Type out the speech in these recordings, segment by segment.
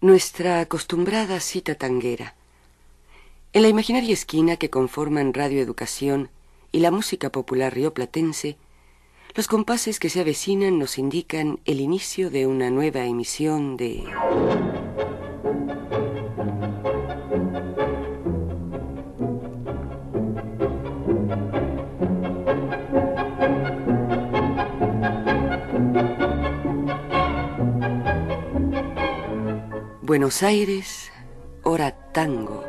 Nuestra acostumbrada cita tanguera. En la imaginaria esquina que conforman Radio Educación y la música popular rioplatense, los compases que se avecinan nos indican el inicio de una nueva emisión de... Buenos Aires, hora tango.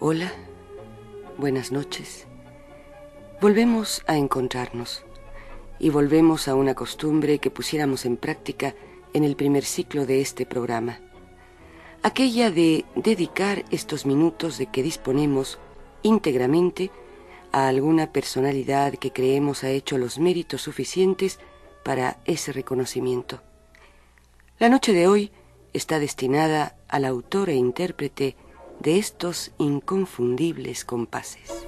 Hola, buenas noches. Volvemos a encontrarnos y volvemos a una costumbre que pusiéramos en práctica en el primer ciclo de este programa aquella de dedicar estos minutos de que disponemos íntegramente a alguna personalidad que creemos ha hecho los méritos suficientes para ese reconocimiento. La noche de hoy está destinada al autor e intérprete de estos inconfundibles compases.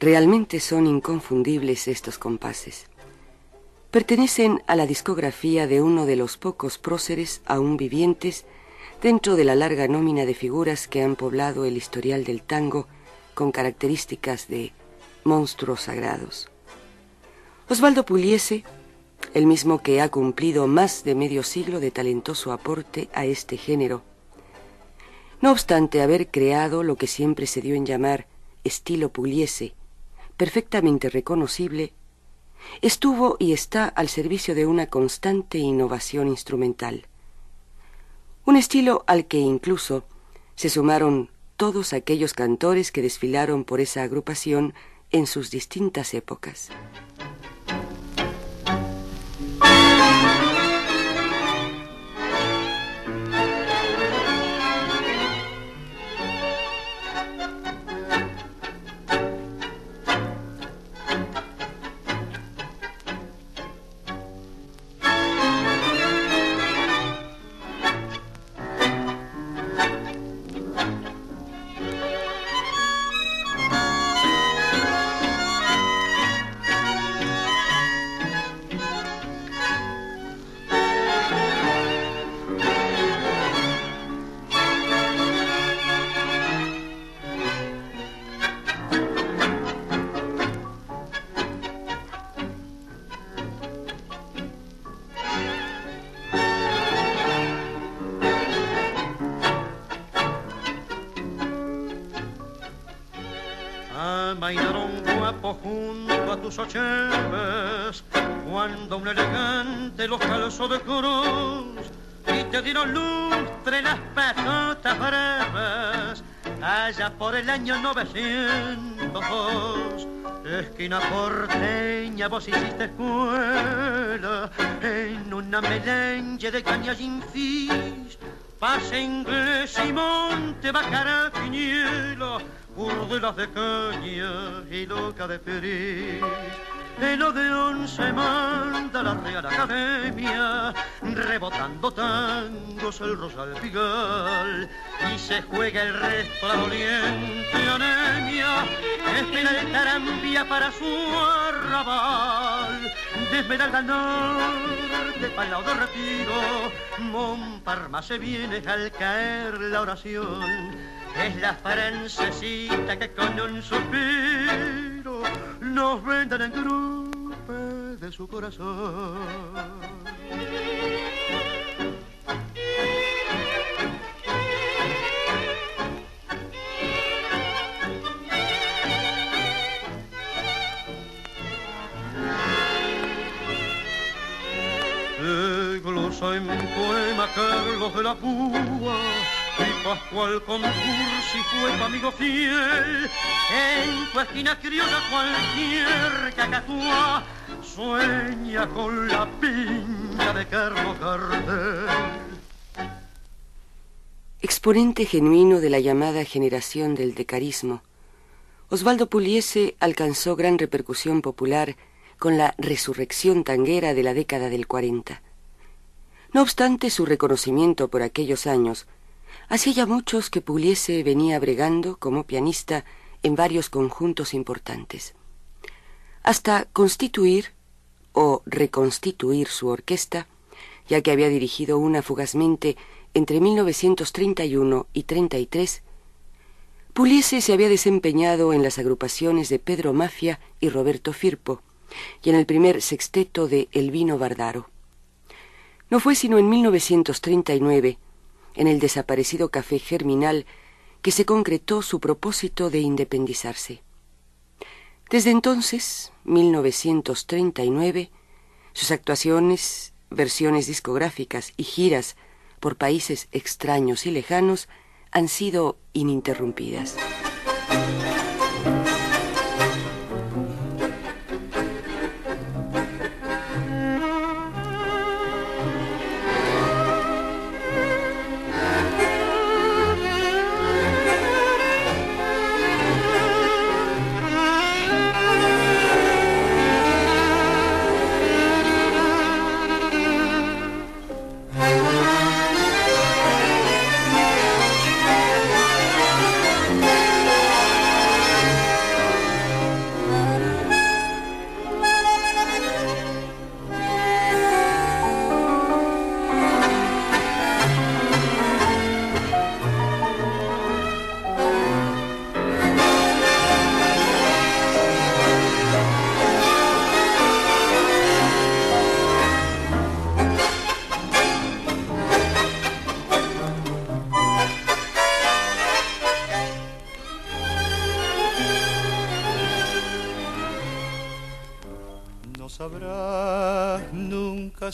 Realmente son inconfundibles estos compases. Pertenecen a la discografía de uno de los pocos próceres aún vivientes dentro de la larga nómina de figuras que han poblado el historial del tango con características de monstruos sagrados. Osvaldo Pugliese, el mismo que ha cumplido más de medio siglo de talentoso aporte a este género, no obstante haber creado lo que siempre se dio en llamar estilo Pugliese, perfectamente reconocible, estuvo y está al servicio de una constante innovación instrumental. Un estilo al que incluso se sumaron todos aquellos cantores que desfilaron por esa agrupación en sus distintas épocas. Cuando un elegante los calzó de cruz y te dieron lustre las pasotas bravas allá por el año 902 esquina porteña vos hiciste escuela en una melange de cañas infis pase inglés y monte bacara quiniela urdelas de caña y loca de feliz el Odeón se manda la Real Academia, rebotando tangos el Rosal Pigal, y se juega el resto la doliente anemia, espera el tarambia para su arrabal, de norte, para lado de retiro, Monparma se viene al caer la oración, es la francesita que con un suspiro nos venden en grupo de su corazón. glosa en poema Carlos de la Púa Pascual fue tu amigo fiel. En tu esquina criolla cualquier cacatúa sueña con la piña de Carlos Gardel. Exponente genuino de la llamada generación del decarismo, Osvaldo Puliese alcanzó gran repercusión popular con la resurrección tanguera de la década del 40. No obstante su reconocimiento por aquellos años, hacía ya muchos que Puliese venía bregando como pianista en varios conjuntos importantes. Hasta constituir o reconstituir su orquesta, ya que había dirigido una fugazmente entre 1931 y 33, Puliese se había desempeñado en las agrupaciones de Pedro Mafia y Roberto Firpo, y en el primer sexteto de Elvino Bardaro. No fue sino en 1939, en el desaparecido Café Germinal, que se concretó su propósito de independizarse. Desde entonces, 1939, sus actuaciones, versiones discográficas y giras por países extraños y lejanos han sido ininterrumpidas.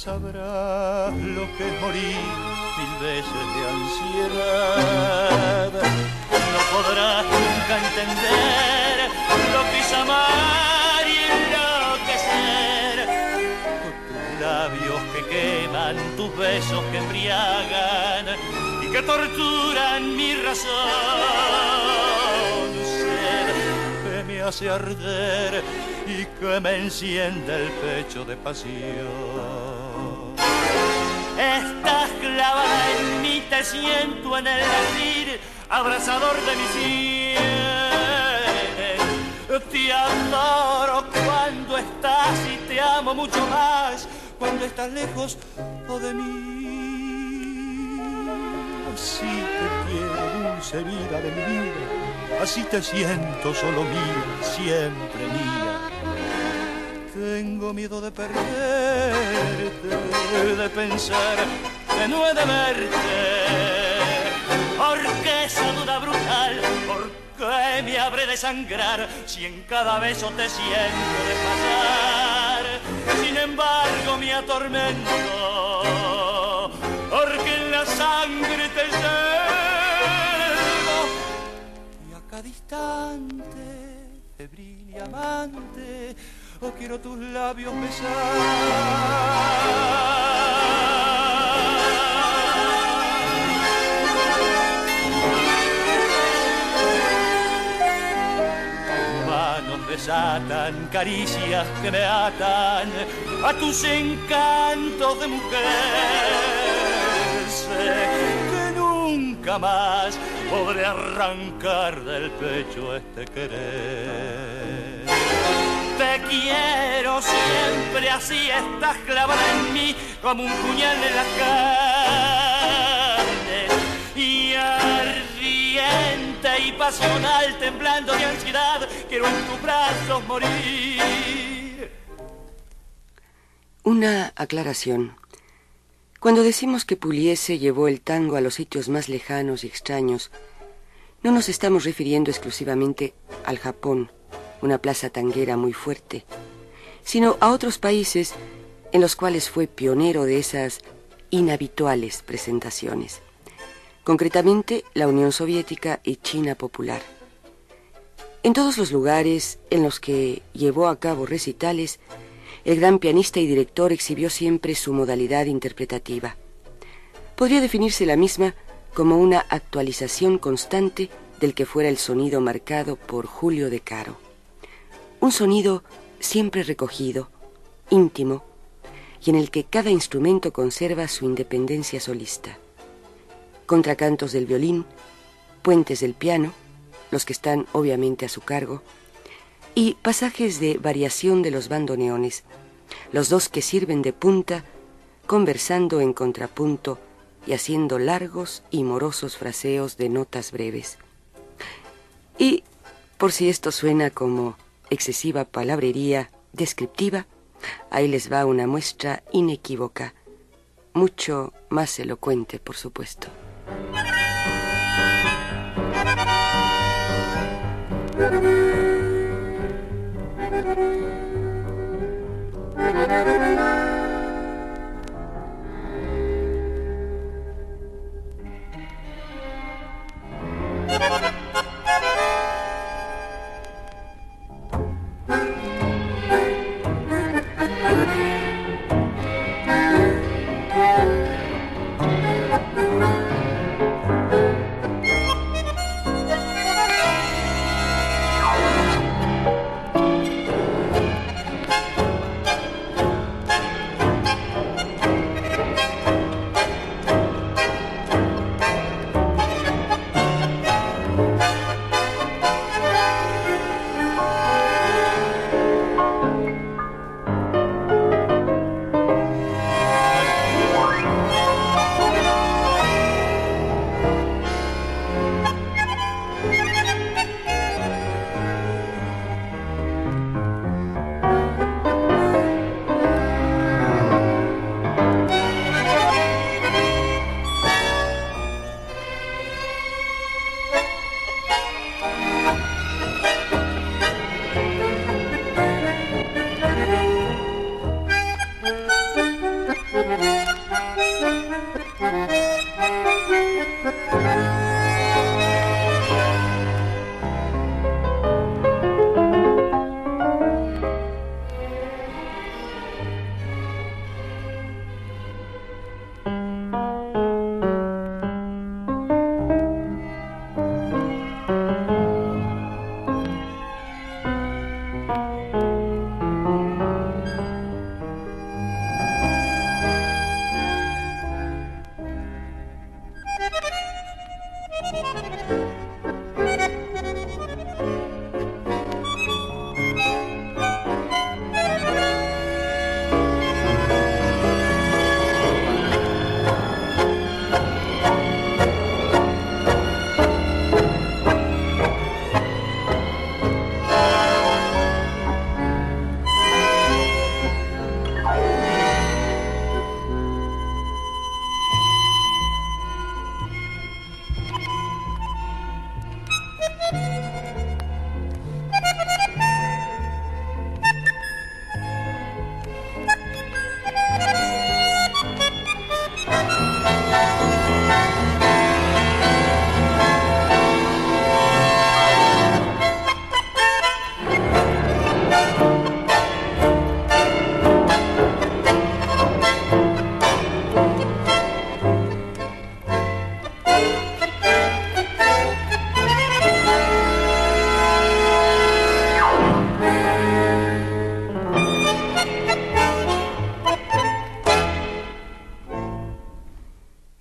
Sabrás lo que morir mil veces de ansiedad. No podrás nunca entender lo que es amar y enloquecer. Tus labios que queman, tus besos que embriagan y que torturan mi razón. Sed que me hace arder y que me enciende el pecho de pasión. Estás clavada en mí, te siento en el latir, abrazador de mis sienes. Te adoro cuando estás y te amo mucho más cuando estás lejos de mí. Así te quiero, dulce vida de mi vida, así te siento solo mía, siempre mía tengo miedo de perderte, de pensar que no he de verte. Porque esa duda brutal, ¿por qué me habré de sangrar si en cada beso te siento de pasar? Sin embargo, mi atormento, porque en la sangre te llevo y a cada instante, febril y amante, quiero tus labios besar. desatan caricias que me atan a tus encantos de mujer. Sé que nunca más podré arrancar del pecho este querer. Te quiero siempre así, estás clavada en mí como un puñal en la carne. Y ardiente y pasional, temblando de ansiedad, quiero en tus brazos morir. Una aclaración. Cuando decimos que Puliese llevó el tango a los sitios más lejanos y extraños, no nos estamos refiriendo exclusivamente al Japón una plaza tanguera muy fuerte, sino a otros países en los cuales fue pionero de esas inhabituales presentaciones, concretamente la Unión Soviética y China Popular. En todos los lugares en los que llevó a cabo recitales, el gran pianista y director exhibió siempre su modalidad interpretativa. Podría definirse la misma como una actualización constante del que fuera el sonido marcado por Julio de Caro. Un sonido siempre recogido, íntimo, y en el que cada instrumento conserva su independencia solista. Contracantos del violín, puentes del piano, los que están obviamente a su cargo, y pasajes de variación de los bandoneones, los dos que sirven de punta, conversando en contrapunto y haciendo largos y morosos fraseos de notas breves. Y, por si esto suena como excesiva palabrería descriptiva, ahí les va una muestra inequívoca, mucho más elocuente, por supuesto.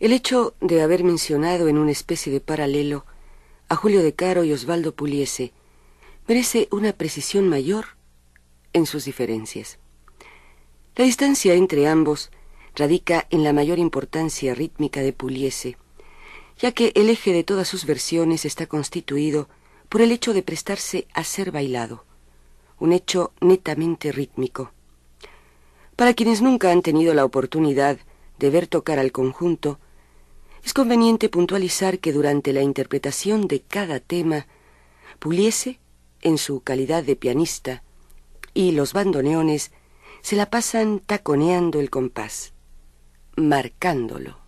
El hecho de haber mencionado en una especie de paralelo a Julio de Caro y Osvaldo Puliese merece una precisión mayor en sus diferencias. La distancia entre ambos radica en la mayor importancia rítmica de Puliese, ya que el eje de todas sus versiones está constituido por el hecho de prestarse a ser bailado, un hecho netamente rítmico. Para quienes nunca han tenido la oportunidad de ver tocar al conjunto, es conveniente puntualizar que durante la interpretación de cada tema, Puliese, en su calidad de pianista, y los bandoneones se la pasan taconeando el compás, marcándolo.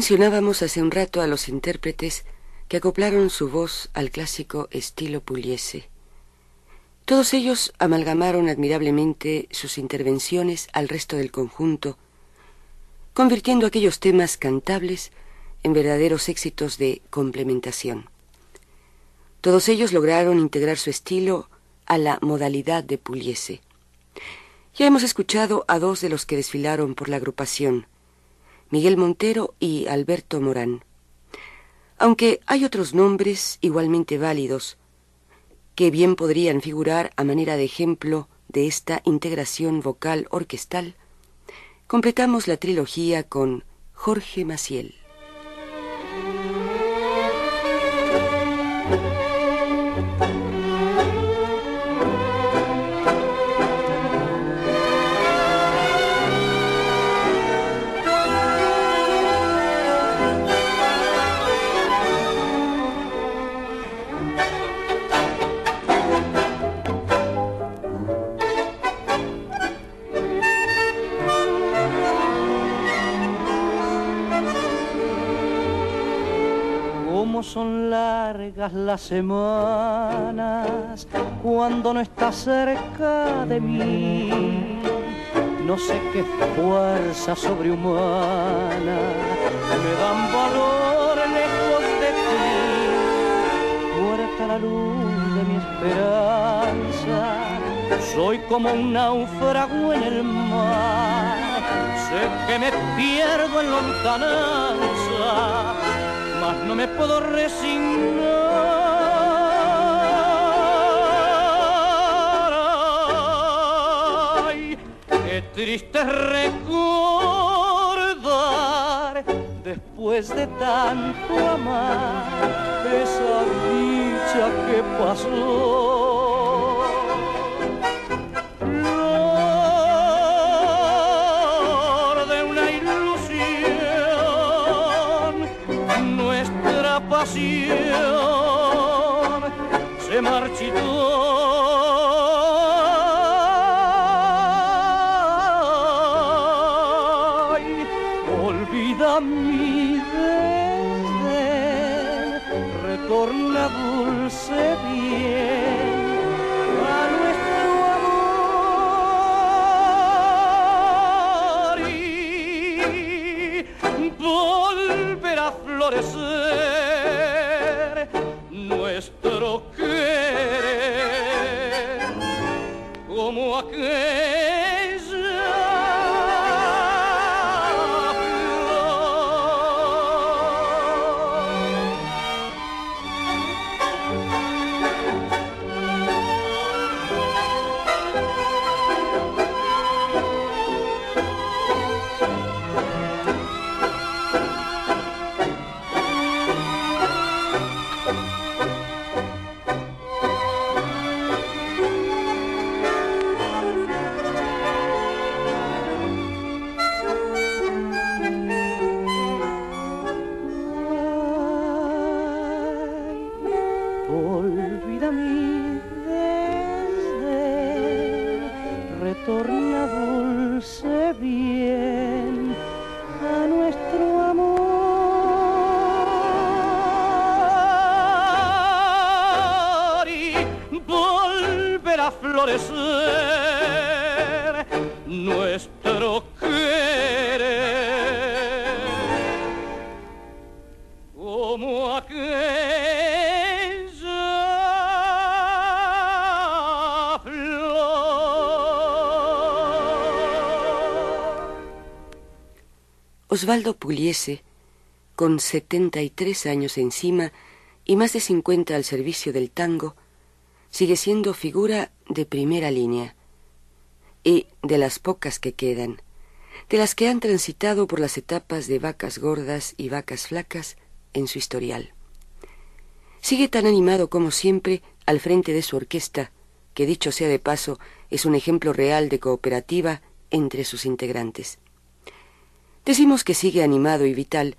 Mencionábamos hace un rato a los intérpretes que acoplaron su voz al clásico estilo Pugliese. Todos ellos amalgamaron admirablemente sus intervenciones al resto del conjunto, convirtiendo aquellos temas cantables en verdaderos éxitos de complementación. Todos ellos lograron integrar su estilo a la modalidad de Pugliese. Ya hemos escuchado a dos de los que desfilaron por la agrupación, Miguel Montero y Alberto Morán. Aunque hay otros nombres igualmente válidos que bien podrían figurar a manera de ejemplo de esta integración vocal orquestal, completamos la trilogía con Jorge Maciel. Son largas las semanas cuando no estás cerca de mí. No sé qué fuerza sobrehumana me dan valor lejos de ti. Muerta la luz de mi esperanza, soy como un náufrago en el mar. Sé que me pierdo en lontananza no me puedo resignar. Qué triste recordar después de tanto amar esa dicha que pasó. Se marchitó. olvida mi desdén, retorna dulce bien Osvaldo Pugliese, con 73 años encima y más de 50 al servicio del tango, sigue siendo figura de primera línea. Y de las pocas que quedan, de las que han transitado por las etapas de vacas gordas y vacas flacas en su historial. Sigue tan animado como siempre al frente de su orquesta, que dicho sea de paso, es un ejemplo real de cooperativa entre sus integrantes. Decimos que sigue animado y vital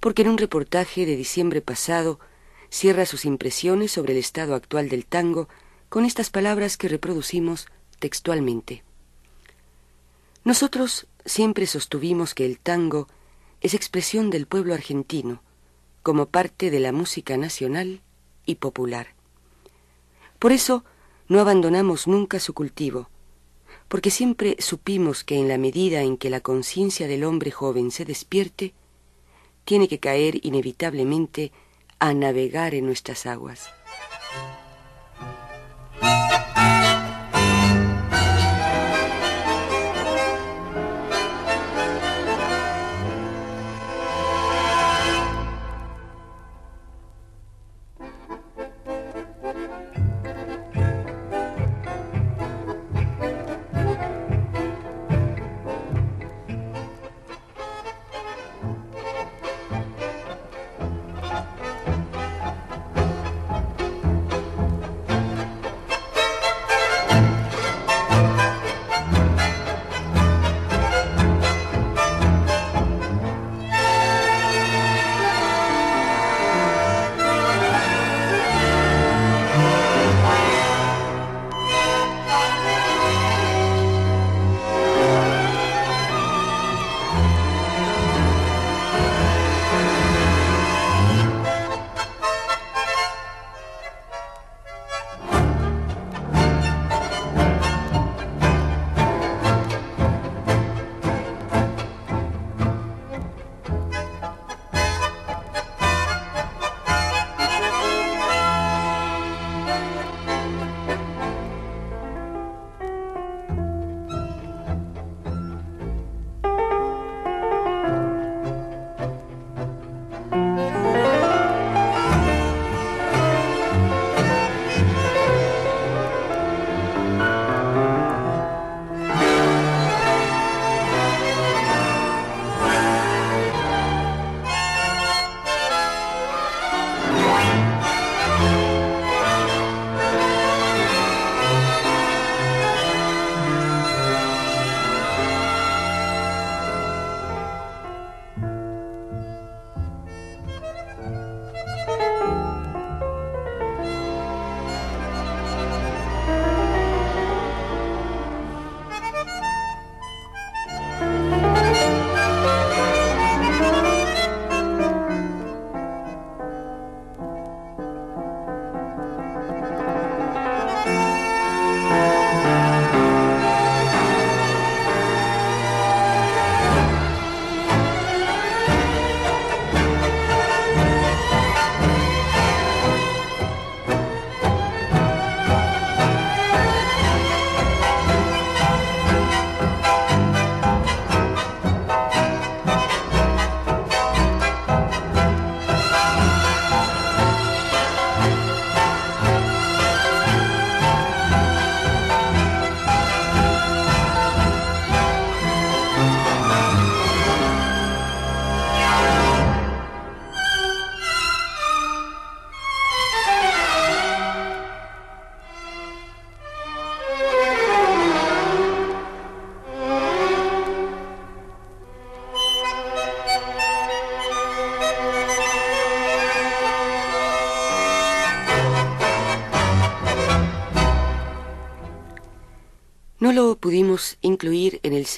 porque en un reportaje de diciembre pasado cierra sus impresiones sobre el estado actual del tango con estas palabras que reproducimos textualmente. Nosotros siempre sostuvimos que el tango es expresión del pueblo argentino, como parte de la música nacional y popular. Por eso no abandonamos nunca su cultivo, porque siempre supimos que en la medida en que la conciencia del hombre joven se despierte, tiene que caer inevitablemente a navegar en nuestras aguas.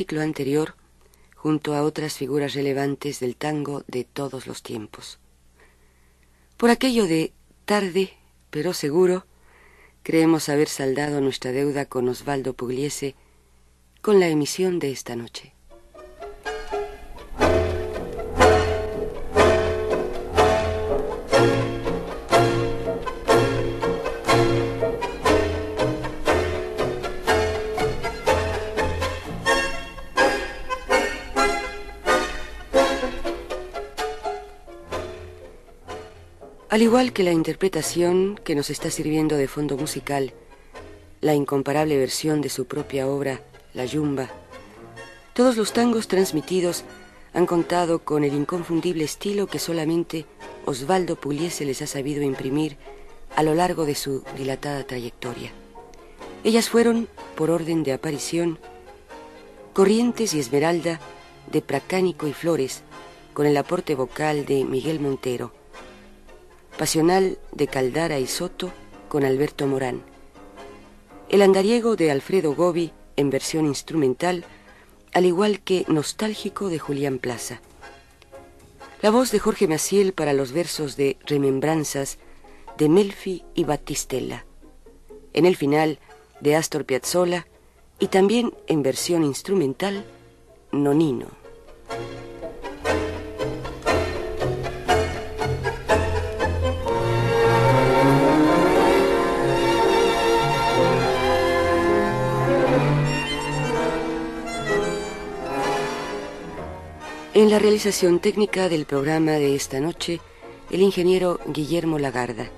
Ciclo anterior junto a otras figuras relevantes del tango de todos los tiempos. Por aquello de tarde, pero seguro, creemos haber saldado nuestra deuda con Osvaldo Pugliese con la emisión de esta noche. Al igual que la interpretación que nos está sirviendo de fondo musical, la incomparable versión de su propia obra, La Yumba, todos los tangos transmitidos han contado con el inconfundible estilo que solamente Osvaldo Pugliese les ha sabido imprimir a lo largo de su dilatada trayectoria. Ellas fueron, por orden de aparición, Corrientes y Esmeralda de Pracánico y Flores, con el aporte vocal de Miguel Montero, Pasional de Caldara y Soto con Alberto Morán. El andariego de Alfredo Gobi en versión instrumental, al igual que Nostálgico de Julián Plaza. La voz de Jorge Maciel para los versos de Remembranzas de Melfi y Battistella. En el final de Astor Piazzolla y también en versión instrumental Nonino. En la realización técnica del programa de esta noche, el ingeniero Guillermo Lagarda.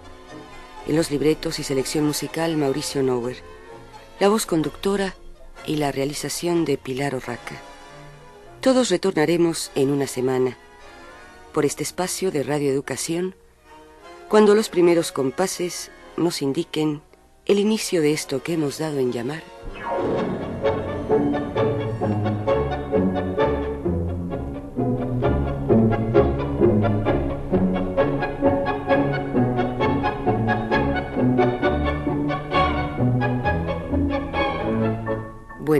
En los libretos y selección musical, Mauricio Nower. La voz conductora y la realización de Pilar Orraca. Todos retornaremos en una semana por este espacio de radioeducación cuando los primeros compases nos indiquen el inicio de esto que hemos dado en llamar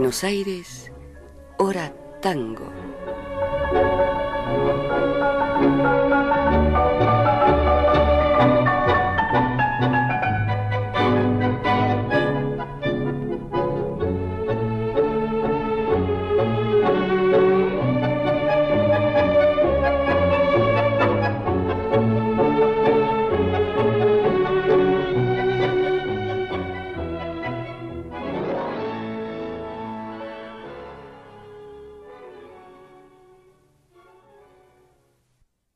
Buenos Aires, hora tango.